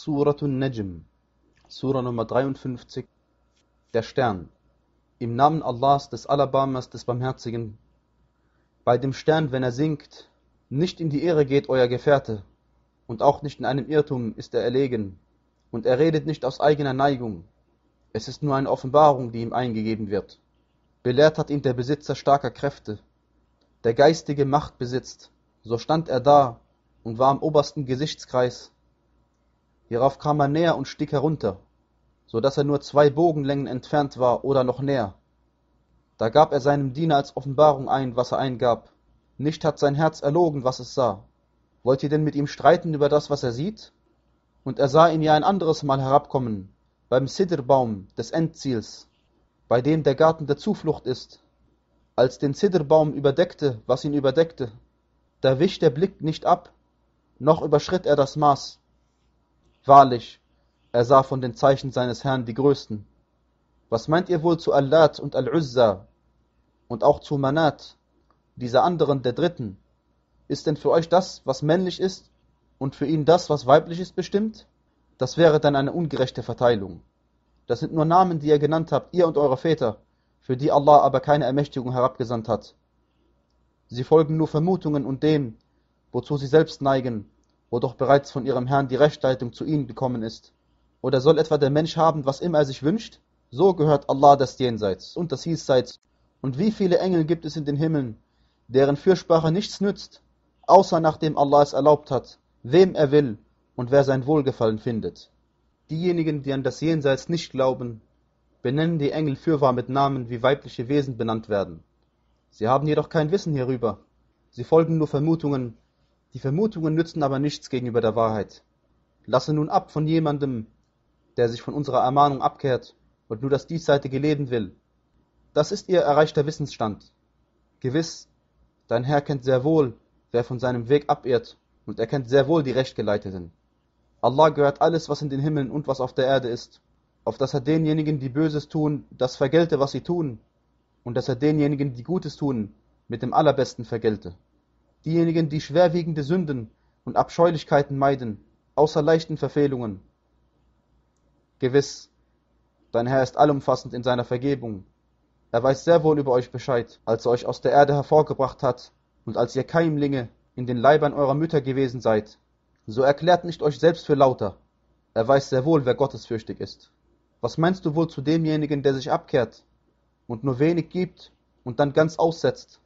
Suratun Najm, Surah Nummer 53, der Stern. Im Namen Allahs, des Alabamas, des Barmherzigen. Bei dem Stern, wenn er sinkt, nicht in die Irre geht euer Gefährte, und auch nicht in einem Irrtum ist er erlegen, und er redet nicht aus eigener Neigung. Es ist nur eine Offenbarung, die ihm eingegeben wird. Belehrt hat ihn der Besitzer starker Kräfte, der geistige Macht besitzt. So stand er da und war am obersten Gesichtskreis. Hierauf kam er näher und stieg herunter, so dass er nur zwei Bogenlängen entfernt war oder noch näher. Da gab er seinem Diener als Offenbarung ein, was er eingab. Nicht hat sein Herz erlogen, was es sah. Wollt ihr denn mit ihm streiten über das, was er sieht? Und er sah ihn ja ein anderes Mal herabkommen, beim Sidrbaum des Endziels, bei dem der Garten der Zuflucht ist. Als den Sidrbaum überdeckte, was ihn überdeckte, da wich der Blick nicht ab, noch überschritt er das Maß. Wahrlich, er sah von den Zeichen seines Herrn die größten. Was meint ihr wohl zu Allat und Al-Uzza und auch zu Manat, dieser anderen der Dritten? Ist denn für euch das, was männlich ist, und für ihn das, was weiblich ist, bestimmt? Das wäre dann eine ungerechte Verteilung. Das sind nur Namen, die ihr genannt habt, ihr und eure Väter, für die Allah aber keine Ermächtigung herabgesandt hat. Sie folgen nur Vermutungen und dem, wozu sie selbst neigen, wo doch bereits von ihrem Herrn die Rechtleitung zu ihnen gekommen ist. Oder soll etwa der Mensch haben, was immer er sich wünscht? So gehört Allah das Jenseits und das Diesseits. Und wie viele Engel gibt es in den Himmeln, deren Fürsprache nichts nützt, außer nachdem Allah es erlaubt hat, wem er will und wer sein Wohlgefallen findet. Diejenigen, die an das Jenseits nicht glauben, benennen die Engel fürwahr mit Namen, wie weibliche Wesen benannt werden. Sie haben jedoch kein Wissen hierüber. Sie folgen nur Vermutungen. Die Vermutungen nützen aber nichts gegenüber der Wahrheit. Lasse nun ab von jemandem, der sich von unserer Ermahnung abkehrt und nur das diesseitige Leben will. Das ist ihr erreichter Wissensstand. Gewiss, dein Herr kennt sehr wohl, wer von seinem Weg abirrt, und er kennt sehr wohl die Rechtgeleiteten. Allah gehört alles, was in den Himmeln und was auf der Erde ist, auf dass er denjenigen, die Böses tun, das vergelte, was sie tun, und dass er denjenigen, die Gutes tun, mit dem Allerbesten vergelte. Diejenigen, die schwerwiegende Sünden und Abscheulichkeiten meiden, außer leichten Verfehlungen. Gewiss, dein Herr ist allumfassend in seiner Vergebung. Er weiß sehr wohl über euch Bescheid, als er euch aus der Erde hervorgebracht hat und als ihr Keimlinge in den Leibern eurer Mütter gewesen seid. So erklärt nicht euch selbst für lauter. Er weiß sehr wohl, wer gottesfürchtig ist. Was meinst du wohl zu demjenigen, der sich abkehrt und nur wenig gibt und dann ganz aussetzt?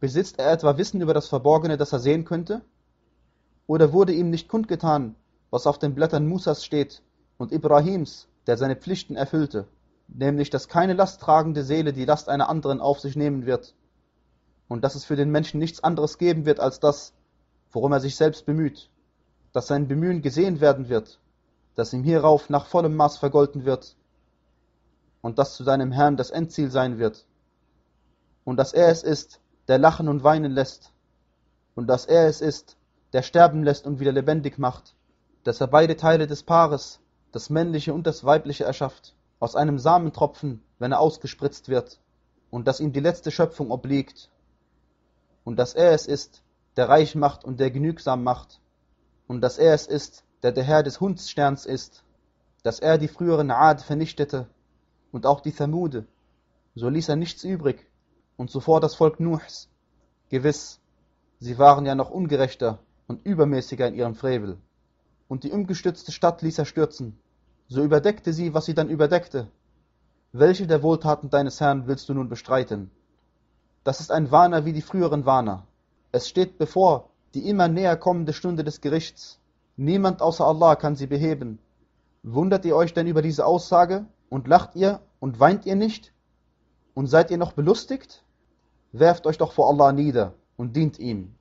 Besitzt er etwa Wissen über das Verborgene, das er sehen könnte? Oder wurde ihm nicht kundgetan, was auf den Blättern Musas steht und Ibrahims, der seine Pflichten erfüllte, nämlich dass keine lasttragende Seele die Last einer anderen auf sich nehmen wird und dass es für den Menschen nichts anderes geben wird als das, worum er sich selbst bemüht, dass sein Bemühen gesehen werden wird dass ihm hierauf nach vollem Maß vergolten wird und dass zu seinem Herrn das Endziel sein wird und dass er es ist, der lachen und weinen lässt. Und dass er es ist, der sterben lässt und wieder lebendig macht, dass er beide Teile des Paares, das männliche und das weibliche erschafft, aus einem Samentropfen, wenn er ausgespritzt wird, und dass ihm die letzte Schöpfung obliegt, und dass er es ist, der reich macht und der genügsam macht, und dass er es ist, der der Herr des Hundssterns ist, dass er die früheren Ad vernichtete und auch die Thamude, so ließ er nichts übrig und zuvor das Volk Nuhs. Gewiss, sie waren ja noch ungerechter und übermäßiger in ihrem Frevel. Und die umgestützte Stadt ließ er stürzen, so überdeckte sie, was sie dann überdeckte. Welche der Wohltaten deines Herrn willst du nun bestreiten? Das ist ein Warner wie die früheren Warner. Es steht bevor die immer näher kommende Stunde des Gerichts. Niemand außer Allah kann sie beheben. Wundert ihr euch denn über diese Aussage und lacht ihr und weint ihr nicht? Und seid ihr noch belustigt? Werft euch doch vor Allah nieder und dient ihm.